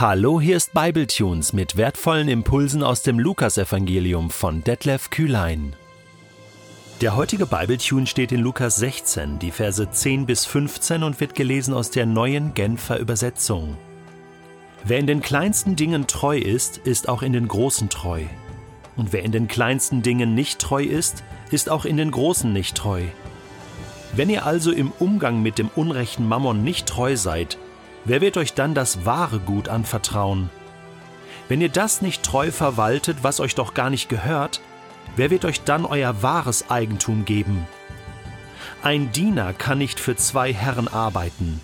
Hallo, hier ist Bibletunes mit wertvollen Impulsen aus dem Lukasevangelium von Detlef Kühlein. Der heutige Bibletune steht in Lukas 16, die Verse 10 bis 15 und wird gelesen aus der neuen Genfer Übersetzung. Wer in den kleinsten Dingen treu ist, ist auch in den großen treu. Und wer in den kleinsten Dingen nicht treu ist, ist auch in den großen nicht treu. Wenn ihr also im Umgang mit dem unrechten Mammon nicht treu seid, wer wird euch dann das wahre Gut anvertrauen? Wenn ihr das nicht treu verwaltet, was euch doch gar nicht gehört, wer wird euch dann euer wahres Eigentum geben? Ein Diener kann nicht für zwei Herren arbeiten.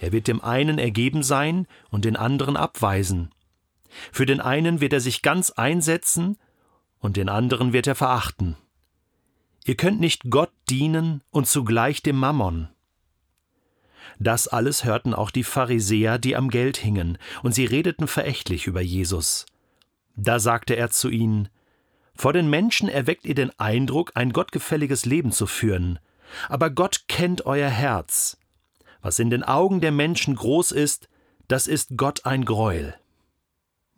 Er wird dem einen ergeben sein und den anderen abweisen. Für den einen wird er sich ganz einsetzen und den anderen wird er verachten. Ihr könnt nicht Gott dienen und zugleich dem Mammon. Das alles hörten auch die Pharisäer, die am Geld hingen, und sie redeten verächtlich über Jesus. Da sagte er zu ihnen Vor den Menschen erweckt ihr den Eindruck, ein gottgefälliges Leben zu führen, aber Gott kennt euer Herz. Was in den Augen der Menschen groß ist, das ist Gott ein Greuel.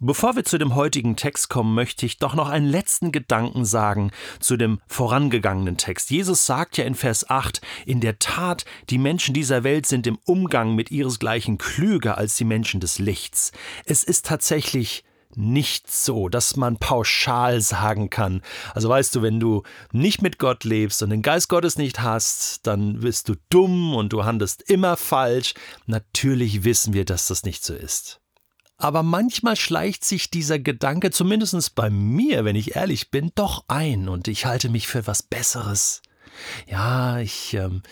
Bevor wir zu dem heutigen Text kommen, möchte ich doch noch einen letzten Gedanken sagen zu dem vorangegangenen Text. Jesus sagt ja in Vers 8, in der Tat, die Menschen dieser Welt sind im Umgang mit ihresgleichen klüger als die Menschen des Lichts. Es ist tatsächlich nicht so, dass man pauschal sagen kann. Also weißt du, wenn du nicht mit Gott lebst und den Geist Gottes nicht hast, dann bist du dumm und du handelst immer falsch. Natürlich wissen wir, dass das nicht so ist. Aber manchmal schleicht sich dieser Gedanke, zumindest bei mir, wenn ich ehrlich bin, doch ein und ich halte mich für was Besseres. Ja, ich, ähm,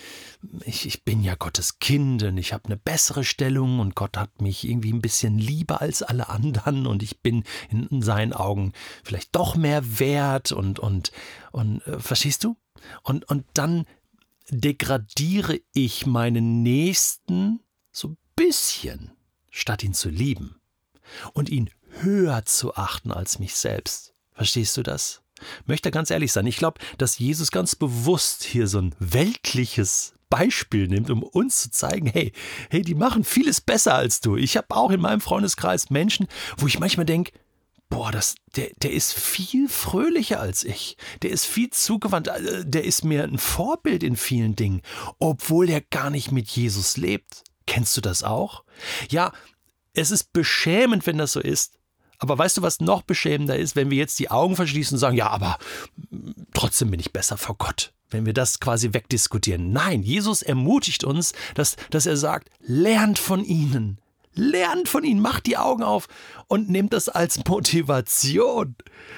ich, ich bin ja Gottes Kind und ich habe eine bessere Stellung und Gott hat mich irgendwie ein bisschen lieber als alle anderen und ich bin in, in seinen Augen vielleicht doch mehr wert und, und, und äh, verstehst du? Und, und dann degradiere ich meinen Nächsten so ein bisschen, statt ihn zu lieben und ihn höher zu achten als mich selbst. Verstehst du das? Möchte ganz ehrlich sein. Ich glaube, dass Jesus ganz bewusst hier so ein weltliches Beispiel nimmt, um uns zu zeigen, hey, hey, die machen vieles besser als du. Ich habe auch in meinem Freundeskreis Menschen, wo ich manchmal denke, boah, das, der, der ist viel fröhlicher als ich. Der ist viel zugewandt. Äh, der ist mir ein Vorbild in vielen Dingen, obwohl der gar nicht mit Jesus lebt. Kennst du das auch? Ja, es ist beschämend, wenn das so ist. Aber weißt du, was noch beschämender ist, wenn wir jetzt die Augen verschließen und sagen, ja, aber trotzdem bin ich besser vor Gott. Wenn wir das quasi wegdiskutieren. Nein, Jesus ermutigt uns, dass, dass er sagt, lernt von ihnen. Lernt von ihnen, macht die Augen auf und nehmt das als Motivation.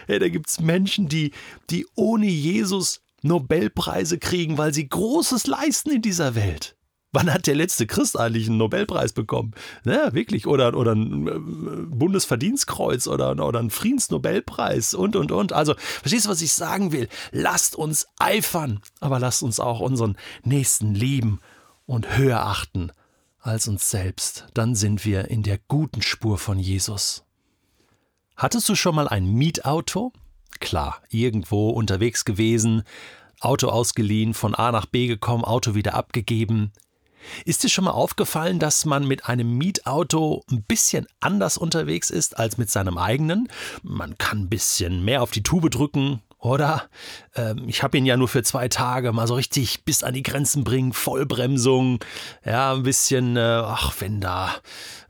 Ja, da gibt es Menschen, die, die ohne Jesus Nobelpreise kriegen, weil sie Großes leisten in dieser Welt. Wann hat der letzte Christ eigentlich einen Nobelpreis bekommen? Ja, wirklich. Oder, oder ein äh, Bundesverdienstkreuz oder, oder einen Friedensnobelpreis und, und, und. Also, verstehst du, was ich sagen will? Lasst uns eifern, aber lasst uns auch unseren Nächsten lieben und höher achten als uns selbst. Dann sind wir in der guten Spur von Jesus. Hattest du schon mal ein Mietauto? Klar, irgendwo unterwegs gewesen, Auto ausgeliehen, von A nach B gekommen, Auto wieder abgegeben. Ist dir schon mal aufgefallen, dass man mit einem Mietauto ein bisschen anders unterwegs ist als mit seinem eigenen? Man kann ein bisschen mehr auf die Tube drücken, oder? Ähm, ich habe ihn ja nur für zwei Tage mal so richtig bis an die Grenzen bringen, Vollbremsung, ja, ein bisschen, äh, ach, wenn da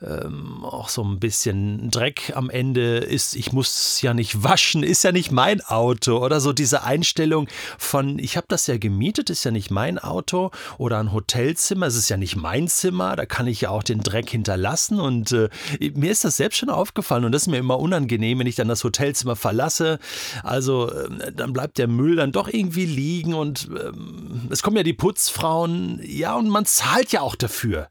ähm, auch so ein bisschen Dreck am Ende ist, ich muss ja nicht waschen, ist ja nicht mein Auto. Oder so diese Einstellung von, ich habe das ja gemietet, ist ja nicht mein Auto. Oder ein Hotelzimmer, es ist ja nicht mein Zimmer, da kann ich ja auch den Dreck hinterlassen. Und äh, mir ist das selbst schon aufgefallen und das ist mir immer unangenehm, wenn ich dann das Hotelzimmer verlasse, also äh, dann bleibt der Müll dann doch irgendwie liegen und äh, es kommen ja die Putzfrauen, ja und man zahlt ja auch dafür.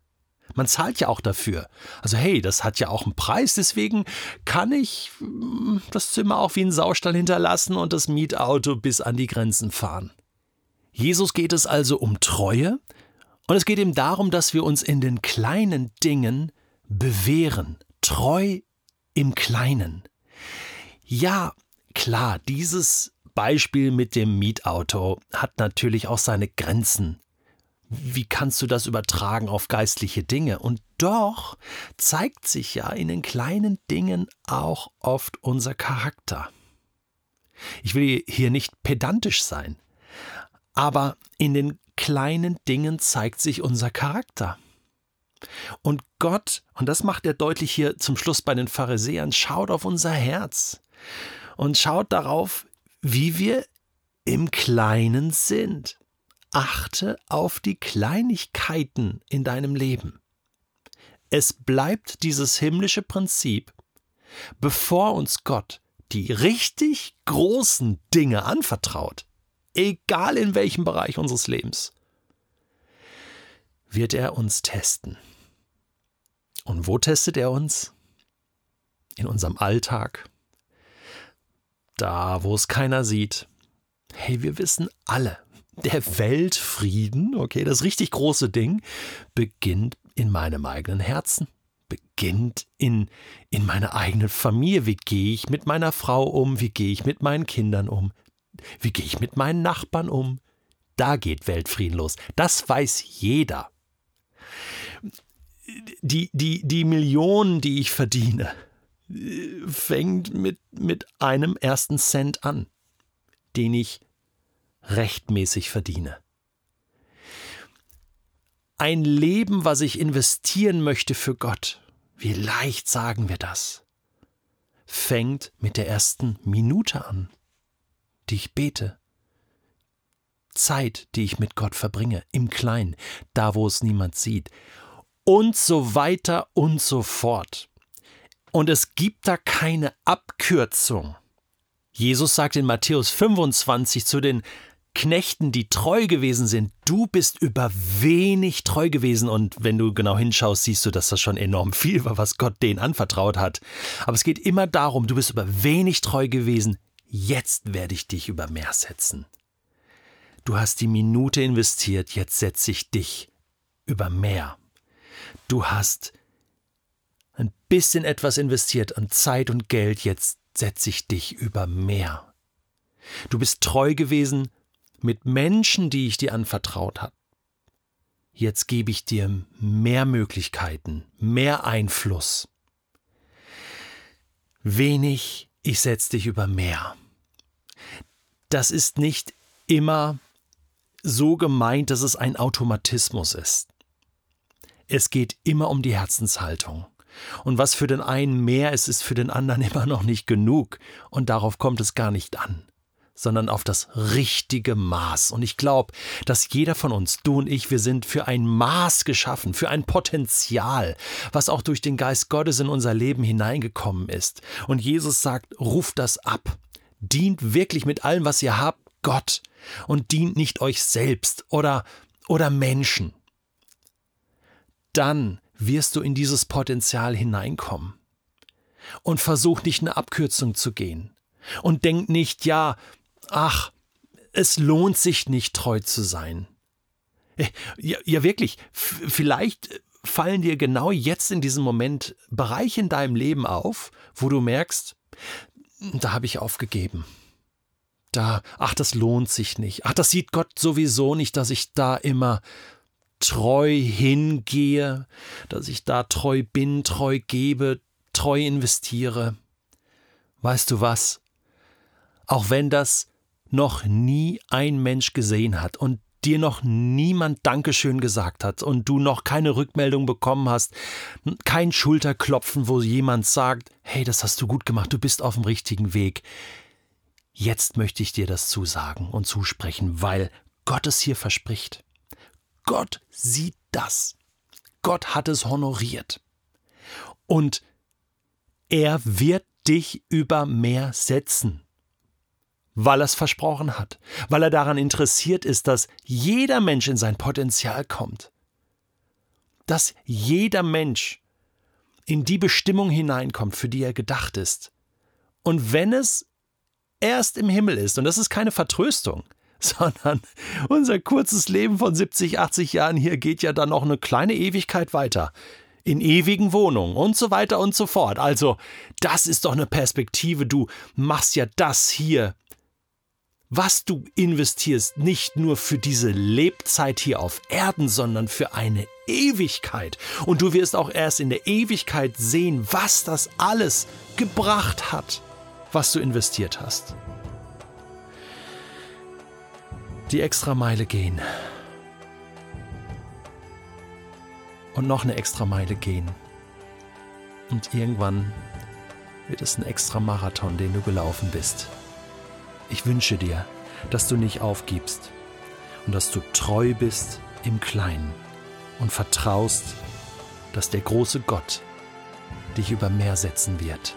Man zahlt ja auch dafür. Also hey, das hat ja auch einen Preis, deswegen kann ich mm, das Zimmer auch wie ein Saustall hinterlassen und das Mietauto bis an die Grenzen fahren. Jesus geht es also um Treue und es geht ihm darum, dass wir uns in den kleinen Dingen bewähren, treu im Kleinen. Ja, klar, dieses Beispiel mit dem Mietauto hat natürlich auch seine Grenzen wie kannst du das übertragen auf geistliche Dinge? Und doch zeigt sich ja in den kleinen Dingen auch oft unser Charakter. Ich will hier nicht pedantisch sein, aber in den kleinen Dingen zeigt sich unser Charakter. Und Gott, und das macht er deutlich hier zum Schluss bei den Pharisäern, schaut auf unser Herz und schaut darauf, wie wir im Kleinen sind. Achte auf die Kleinigkeiten in deinem Leben. Es bleibt dieses himmlische Prinzip, bevor uns Gott die richtig großen Dinge anvertraut, egal in welchem Bereich unseres Lebens, wird er uns testen. Und wo testet er uns? In unserem Alltag. Da, wo es keiner sieht. Hey, wir wissen alle, der Weltfrieden, okay, das richtig große Ding, beginnt in meinem eigenen Herzen, beginnt in, in meiner eigenen Familie. Wie gehe ich mit meiner Frau um? Wie gehe ich mit meinen Kindern um? Wie gehe ich mit meinen Nachbarn um? Da geht Weltfrieden los. Das weiß jeder die, die, die Millionen, die ich verdiene, fängt mit, mit einem ersten Cent an, den ich rechtmäßig verdiene. Ein Leben, was ich investieren möchte für Gott, wie leicht sagen wir das, fängt mit der ersten Minute an, die ich bete. Zeit, die ich mit Gott verbringe, im Kleinen, da wo es niemand sieht und so weiter und so fort. Und es gibt da keine Abkürzung. Jesus sagt in Matthäus 25 zu den Knechten, die treu gewesen sind, du bist über wenig treu gewesen und wenn du genau hinschaust, siehst du, dass das schon enorm viel war, was Gott denen anvertraut hat. Aber es geht immer darum, du bist über wenig treu gewesen, jetzt werde ich dich über mehr setzen. Du hast die Minute investiert, jetzt setze ich dich über mehr du hast bisschen etwas investiert an Zeit und Geld, jetzt setze ich dich über mehr. Du bist treu gewesen mit Menschen, die ich dir anvertraut habe. Jetzt gebe ich dir mehr Möglichkeiten, mehr Einfluss. Wenig, ich setze dich über mehr. Das ist nicht immer so gemeint, dass es ein Automatismus ist. Es geht immer um die Herzenshaltung. Und was für den einen mehr ist, ist für den anderen immer noch nicht genug. Und darauf kommt es gar nicht an, sondern auf das richtige Maß. Und ich glaube, dass jeder von uns, du und ich, wir sind für ein Maß geschaffen, für ein Potenzial, was auch durch den Geist Gottes in unser Leben hineingekommen ist. Und Jesus sagt, ruft das ab. Dient wirklich mit allem, was ihr habt, Gott. Und dient nicht euch selbst oder, oder Menschen dann wirst du in dieses Potenzial hineinkommen. Und versuch nicht eine Abkürzung zu gehen. Und denk nicht, ja, ach, es lohnt sich nicht treu zu sein. Äh, ja, ja wirklich, vielleicht fallen dir genau jetzt in diesem Moment Bereiche in deinem Leben auf, wo du merkst, da habe ich aufgegeben. Da, ach, das lohnt sich nicht. Ach, das sieht Gott sowieso nicht, dass ich da immer treu hingehe, dass ich da treu bin, treu gebe, treu investiere. Weißt du was? Auch wenn das noch nie ein Mensch gesehen hat und dir noch niemand Dankeschön gesagt hat und du noch keine Rückmeldung bekommen hast, kein Schulterklopfen, wo jemand sagt, hey, das hast du gut gemacht, du bist auf dem richtigen Weg. Jetzt möchte ich dir das zusagen und zusprechen, weil Gott es hier verspricht. Gott sieht das. Gott hat es honoriert. Und er wird dich über mehr setzen, weil er es versprochen hat, weil er daran interessiert ist, dass jeder Mensch in sein Potenzial kommt, dass jeder Mensch in die Bestimmung hineinkommt, für die er gedacht ist. Und wenn es erst im Himmel ist, und das ist keine Vertröstung, sondern unser kurzes Leben von 70, 80 Jahren hier geht ja dann noch eine kleine Ewigkeit weiter. In ewigen Wohnungen und so weiter und so fort. Also, das ist doch eine Perspektive. Du machst ja das hier, was du investierst, nicht nur für diese Lebzeit hier auf Erden, sondern für eine Ewigkeit. Und du wirst auch erst in der Ewigkeit sehen, was das alles gebracht hat, was du investiert hast. Die extra Meile gehen. Und noch eine extra Meile gehen. Und irgendwann wird es ein extra Marathon, den du gelaufen bist. Ich wünsche dir, dass du nicht aufgibst und dass du treu bist im Kleinen und vertraust, dass der große Gott dich über Meer setzen wird.